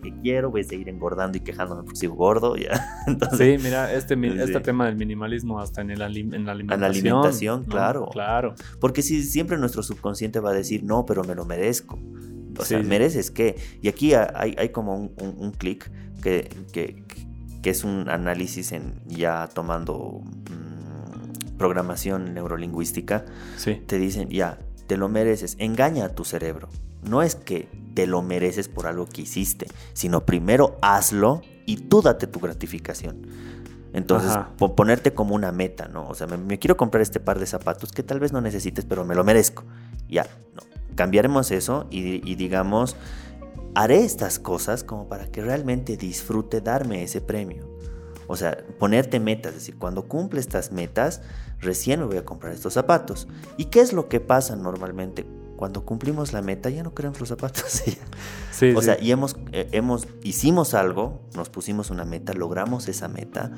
que quiero, voy a seguir engordando y quejándome porque sigo gordo. ¿ya? Entonces, sí, mira, este, este tema del minimalismo hasta en, el en la alimentación. En la alimentación, claro. Claro. Porque si siempre nuestro subconsciente va a decir, no, pero me lo merezco. O sea, mereces qué. Y aquí hay, hay como un, un, clic que, que, que, es un análisis en ya tomando mm, programación neurolingüística. Sí. Te dicen, ya, te lo mereces. Engaña a tu cerebro. No es que te lo mereces por algo que hiciste, sino primero hazlo y tú date tu gratificación. Entonces, ponerte como una meta, ¿no? O sea, me, quiero comprar este par de zapatos que tal vez no necesites, pero me lo merezco. Ya, no. Cambiaremos eso y, digamos, haré estas cosas como para que realmente disfrute darme ese premio. O sea, ponerte metas, es decir, cuando cumple estas metas, recién me voy a comprar estos zapatos. ¿Y qué es lo que pasa normalmente? Cuando cumplimos la meta ya no queremos los zapatos. sí, o sea, y hemos, eh, hemos, hicimos algo, nos pusimos una meta, logramos esa meta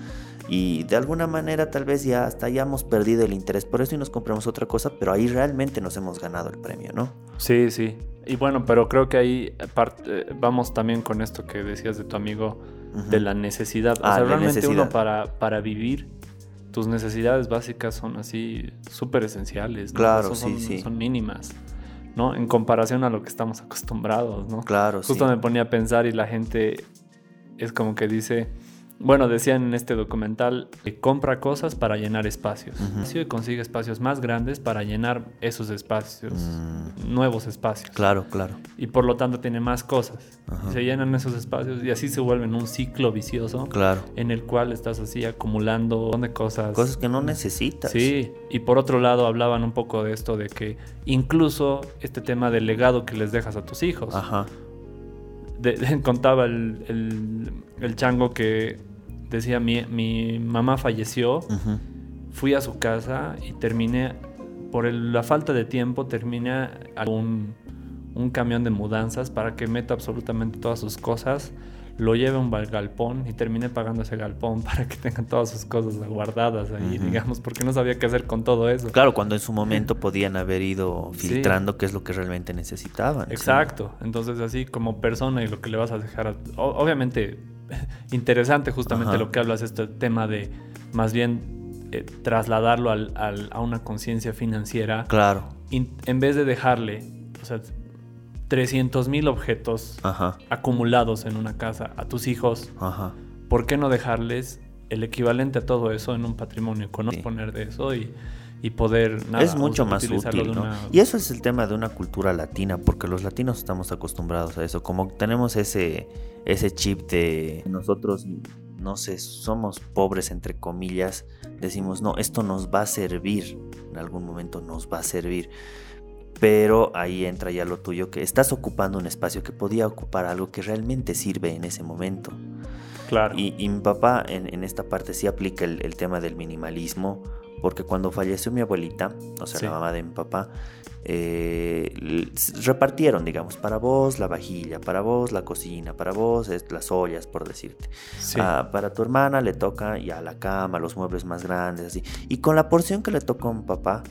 y de alguna manera tal vez ya hasta hayamos perdido el interés por eso y nos compramos otra cosa, pero ahí realmente nos hemos ganado el premio, ¿no? Sí, sí. Y bueno, pero creo que ahí eh, vamos también con esto que decías de tu amigo de la necesidad. O ah, sea, realmente uno para, para vivir, tus necesidades básicas son así súper esenciales. Claro, sí, sí. Son mínimas. ¿No? En comparación a lo que estamos acostumbrados, ¿no? Claro, Justo me ponía a pensar y la gente es como que dice, bueno, decían en este documental, que compra cosas para llenar espacios. y consigue espacios más grandes para llenar esos espacios, mm. nuevos espacios. Claro, claro. Y por lo tanto tiene más cosas. se llenan esos espacios y así se vuelven un ciclo vicioso. Claro. En el cual estás así acumulando de cosas. Cosas que no necesitas. Sí. Y por otro lado hablaban un poco de esto de que incluso este tema del legado que les dejas a tus hijos. Ajá. contaba el, el chango que decía, mi, mi mamá falleció, fui a su casa y terminé, por la falta de tiempo, terminé un, un camión de mudanzas para que meta absolutamente todas sus cosas lo lleve a un galpón y terminé pagando ese galpón para que tengan todas sus cosas guardadas ahí, digamos, porque no sabía qué hacer con todo eso. Claro, cuando en su momento podían haber ido filtrando qué es lo que realmente necesitaban. Exacto, entonces así como persona y lo que le vas a dejar, obviamente interesante justamente lo que hablas, este tema de más bien eh, trasladarlo al, a una conciencia financiera. Claro. en vez de dejarle, o sea, 300 mil objetos acumulados en una casa a tus hijos, ¿por qué no dejarles el equivalente a todo eso en un patrimonio económico? Poner de eso y y poder es mucho más útil ¿no? y eso es el tema de una cultura latina porque los latinos estamos acostumbrados a eso como tenemos ese ese chip de nosotros no sé somos pobres entre comillas decimos no esto nos va a servir en algún momento nos va a servir pero ahí entra ya lo tuyo que estás ocupando un espacio que podía ocupar algo que realmente sirve en ese momento. Claro. Y, mi papá en, esta parte sí aplica el, el tema del minimalismo porque cuando falleció mi abuelita, o sea, la mamá de mi papá, eh, repartieron, digamos, para vos la vajilla, para vos la cocina, para vos las ollas, por decirte. Ah, para tu hermana le toca ya la cama, los muebles más grandes, así. Y con la porción que le tocó a mi papá,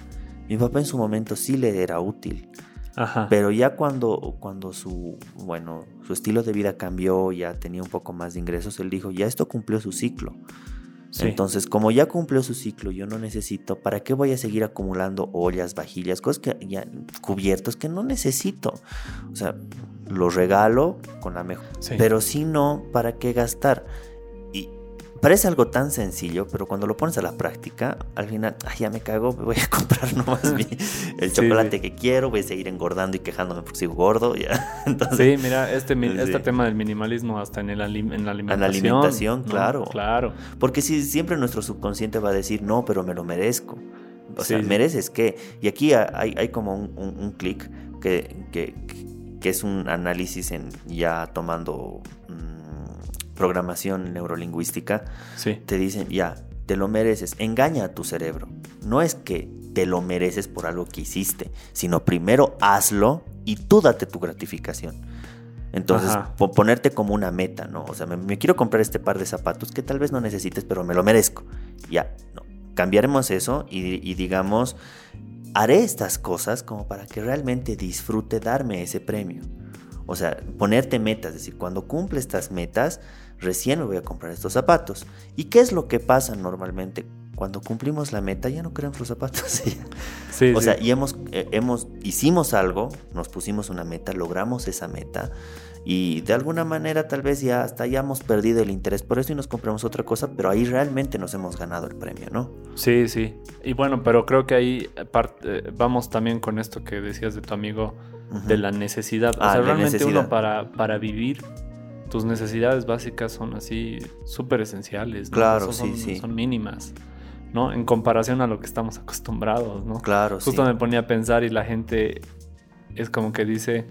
mi papá en su momento sí le era útil. Ajá. Pero ya cuando, cuando su, bueno, su estilo de vida cambió, ya tenía un poco más de ingresos, él dijo, ya esto cumplió su ciclo. Entonces, como ya cumplió su ciclo, yo no necesito, ¿para qué voy a seguir acumulando ollas, vajillas, cosas que ya cubiertos que no necesito? O sea, los regalo con la mejor. Pero si no, ¿para qué gastar? Parece algo tan sencillo, pero cuando lo pones a la práctica, al final, ay, ya me cago, me voy a comprar nomás el chocolate que quiero, voy a seguir engordando y quejándome porque sigo gordo. ¿ya? Entonces, sí, mira, este, este tema del minimalismo hasta en, el, en la alimentación. En la alimentación, claro. Claro. Porque si siempre nuestro subconsciente va a decir, no, pero me lo merezco. O sea, mereces qué. Y aquí hay, hay como un, un, clic que, que, que, es un análisis en ya tomando programación neurolingüística, te dicen, ya, te lo mereces, engaña a tu cerebro. No es que te lo mereces por algo que hiciste, sino primero hazlo y tú date tu gratificación. Entonces, ponerte como una meta, ¿no? O sea, me, quiero comprar este par de zapatos que tal vez no necesites, pero me lo merezco. Ya, no. Cambiaremos eso y, y digamos, haré estas cosas como para que realmente disfrute darme ese premio. O sea, ponerte metas, es decir, cuando cumple estas metas, recién me voy a comprar estos zapatos. ¿Y qué es lo que pasa normalmente? Cuando cumplimos la meta ya no queremos los zapatos. sí, o sea, y hemos, eh, hemos, hicimos algo, nos pusimos una meta, logramos esa meta y de alguna manera tal vez ya hasta hayamos perdido el interés por eso y nos compramos otra cosa, pero ahí realmente nos hemos ganado el premio, ¿no? Sí, sí. Y bueno, pero creo que ahí eh, vamos también con esto que decías de tu amigo de la necesidad. o ah, sea, realmente uno para, para vivir tus necesidades básicas son así súper esenciales. Claro, sí, sí. Son mínimas. ¿no? En comparación a lo que estamos acostumbrados, ¿no? Claro, Justo me ponía a pensar y la gente es como que dice,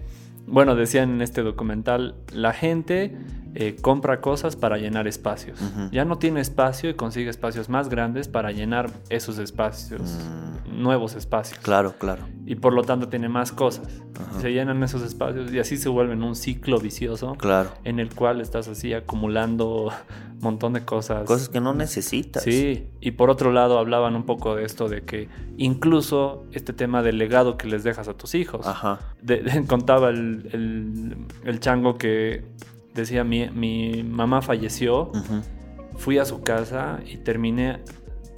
bueno, decían en este documental, la gente eh, compra cosas para llenar espacios. Ya no tiene espacio y consigue espacios más grandes para llenar esos espacios, mm. Nuevos espacios. Claro, claro. Y por lo tanto tiene más cosas. Se llenan esos espacios y así se vuelven un ciclo vicioso. Claro. En el cual estás así acumulando un montón de cosas. Cosas que no necesitas. Sí. Y por otro lado hablaban un poco de esto de que incluso este tema del legado que les dejas a tus hijos. Ajá. contaba el, el chango que decía, mi, mamá falleció, fui a su casa y terminé,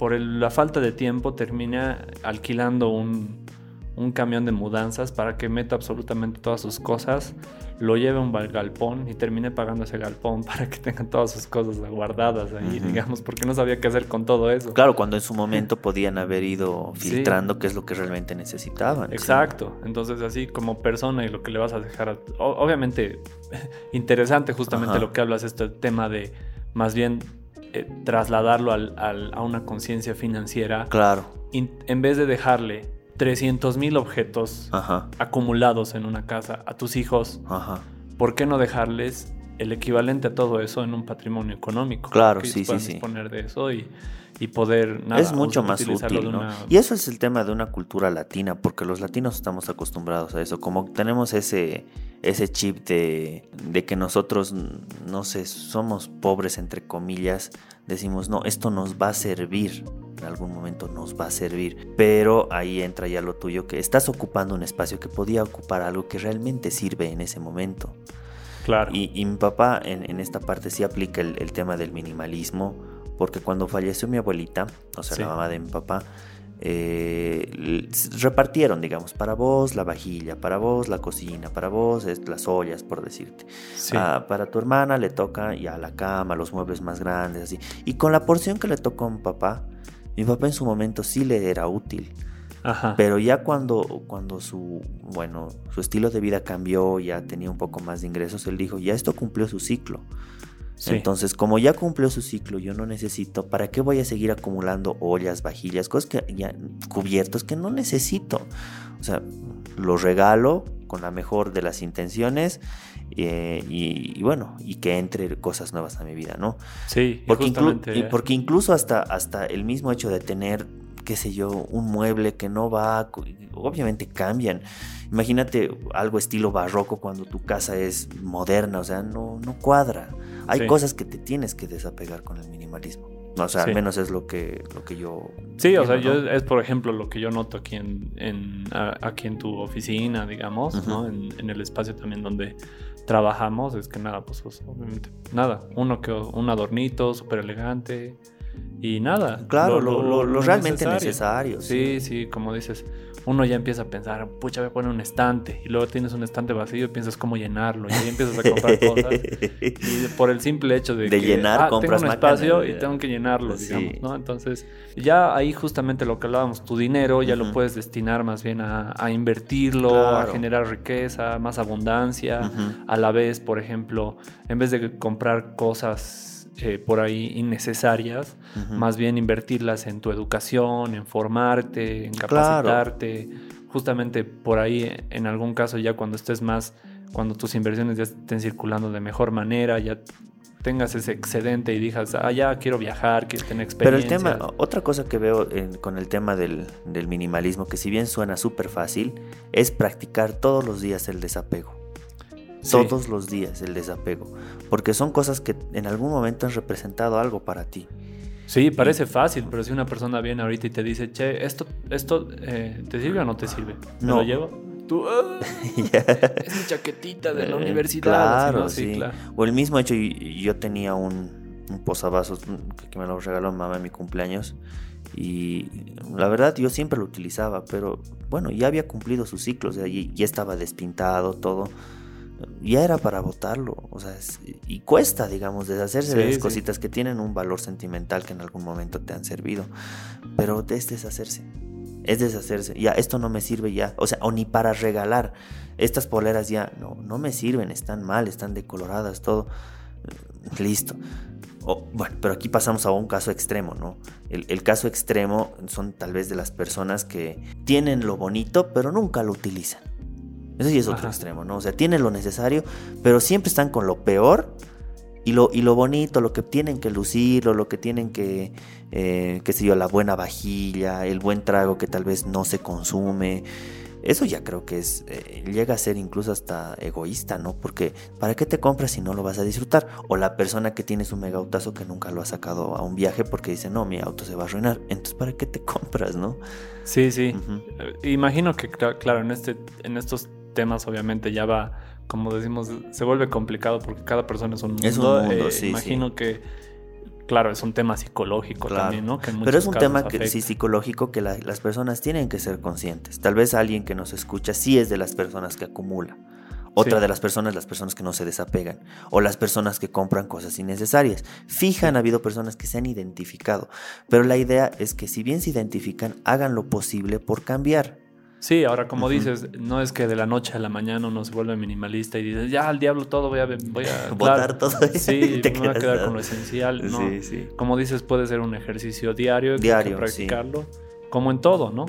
por la falta de tiempo, terminé alquilando un, un camión de mudanzas para que meta absolutamente todas sus cosas, lo lleve a un galpón y terminé pagando ese galpón para que tengan todas sus cosas guardadas ahí, digamos, porque no sabía qué hacer con todo eso. Claro, cuando en su momento podían haber ido filtrando qué es lo que realmente necesitaban. Exacto, entonces así como persona y lo que le vas a dejar, obviamente interesante justamente lo que hablas, este tema de más bien eh, trasladarlo a una conciencia financiera. Claro. en vez de dejarle 300 mil objetos acumulados en una casa a tus hijos, ¿por qué no dejarles el equivalente a todo eso en un patrimonio económico? Claro, sí, sí, sí. disponer de eso y, poder... es mucho más útil, ¿no? Y eso es el tema de una cultura latina, porque los latinos estamos acostumbrados a eso, como tenemos ese, ese chip de, de que nosotros, no sé, somos pobres, entre comillas, decimos, no, esto nos va a servir en algún momento nos va a servir. Pero ahí entra ya lo tuyo, que estás ocupando un espacio que podía ocupar algo que realmente sirve en ese momento. Claro. Y, mi papá en, esta parte sí aplica el, tema del minimalismo, porque cuando falleció mi abuelita, o sea, la mamá de mi papá, eh, repartieron, digamos, para vos la vajilla, para vos la cocina, para vos las ollas, por decirte. Ah, para tu hermana le toca ya la cama, los muebles más grandes, así. Y con la porción que le tocó a mi papá, mi papá en su momento sí le era útil. Pero ya cuando, cuando su, bueno, su estilo de vida cambió, ya tenía un poco más de ingresos, él dijo, ya esto cumplió su ciclo. Entonces, como ya cumplió su ciclo, yo no necesito, ¿para qué voy a seguir acumulando ollas, vajillas, cosas que ya, cubiertos que no necesito? O sea, lo regalo con la mejor de las intenciones eh, y, bueno, y que entre cosas nuevas a mi vida, ¿no? Sí, porque, y porque incluso hasta, hasta el mismo hecho de tener, qué sé yo, un mueble que no va, obviamente cambian. Imagínate algo estilo barroco cuando tu casa es moderna, o sea, no, no cuadra. Hay cosas que te tienes que desapegar con el minimalismo. O sea, al menos es lo que, lo que yo... Sí, o sea, yo, es por ejemplo lo que yo noto aquí en, en aquí en tu oficina, digamos, ¿no? En, en, el espacio también donde trabajamos, es que nada, pues, pues obviamente, nada, uno que un adornito súper elegante y nada. Claro, lo, realmente necesario. sí, sí, como dices, uno ya empieza a pensar, pucha, voy a poner un estante. Y luego tienes un estante vacío y piensas cómo llenarlo. Y ahí empiezas a comprar cosas. Y por el simple hecho de, de llenar, ah, compras tengo un espacio y tengo que llenarlo, digamos, ¿no? Entonces, ya ahí justamente lo que hablábamos, tu dinero ya lo puedes destinar más bien a, invertirlo, a generar riqueza, más abundancia. A la vez, por ejemplo, en vez de comprar cosas eh, por ahí innecesarias, más bien invertirlas en tu educación, en formarte, en capacitarte. Justamente por ahí, en algún caso, ya cuando estés más, cuando tus inversiones ya estén circulando de mejor manera, ya tengas ese excedente y digas, ah, ya quiero viajar, quiero tener experiencia. Pero el tema, otra cosa que veo con el tema del, del minimalismo, que si bien suena súper fácil, es practicar todos los días el desapego todos los días el desapego, porque son cosas que en algún momento han representado algo para ti. Sí, parece fácil, pero si una persona viene ahorita y te dice, che, esto, esto eh, ¿te sirve o no te sirve? ¿Me no, lo llevo? tú, ah, es mi chaquetita de la eh, universidad. Claro, sí, Claro. O el mismo hecho, yo tenía un, un posavasos que me lo regaló mamá en mi cumpleaños. Y la verdad yo siempre lo utilizaba, pero bueno, ya había cumplido su ciclo, o sea, ya estaba despintado, todo ya era para votarlo. O sea, y cuesta, digamos, deshacerse de las cositas que tienen un valor sentimental que en algún momento te han servido. Pero es deshacerse. Es deshacerse. Ya, esto no me sirve ya. O sea, o ni para regalar. Estas poleras ya no, no me sirven, están mal, están decoloradas, todo. Listo. bueno, pero aquí pasamos a un caso extremo, ¿no? El, el, caso extremo son tal vez de las personas que tienen lo bonito, pero nunca lo utilizan. Eso sí es otro extremo, ¿no? O sea, tienen lo necesario, pero siempre están con lo peor y lo, y lo bonito, lo que tienen que lucir, o lo que tienen que, eh, qué sé yo, la buena vajilla, el buen trago que tal vez no se consume. Eso ya creo que es, eh, llega a ser incluso hasta egoísta, ¿no? Porque ¿para qué te compras si no lo vas a disfrutar? O la persona que tiene su mega autazo que nunca lo ha sacado a un viaje porque dice, no, mi auto se va a arruinar. Entonces, ¿para qué te compras, no? Sí, sí. Imagino que, claro, en, este, en estos temas obviamente ya va, como decimos, se vuelve complicado porque cada persona es un mundo. Es un mundo, eh, Imagino que, claro, es un tema psicológico también, ¿no? Pero es un tema que, sí, psicológico que las personas tienen que ser conscientes. Tal vez alguien que nos escucha sí es de las personas que acumula. Otra de las personas, las personas que no se desapegan. O las personas que compran cosas innecesarias. Fija, han habido personas que se han identificado. Pero la idea es que si bien se identifican, hagan lo posible por cambiar. Sí, ahora como dices, no es que de la noche a la mañana uno se vuelve minimalista y dices, ya al diablo todo, voy a... Voy a Botar todo. Sí, me voy a quedar con lo esencial. ¿no? Como dices, puede ser un ejercicio diario, diario practicarlo, como en todo, ¿no?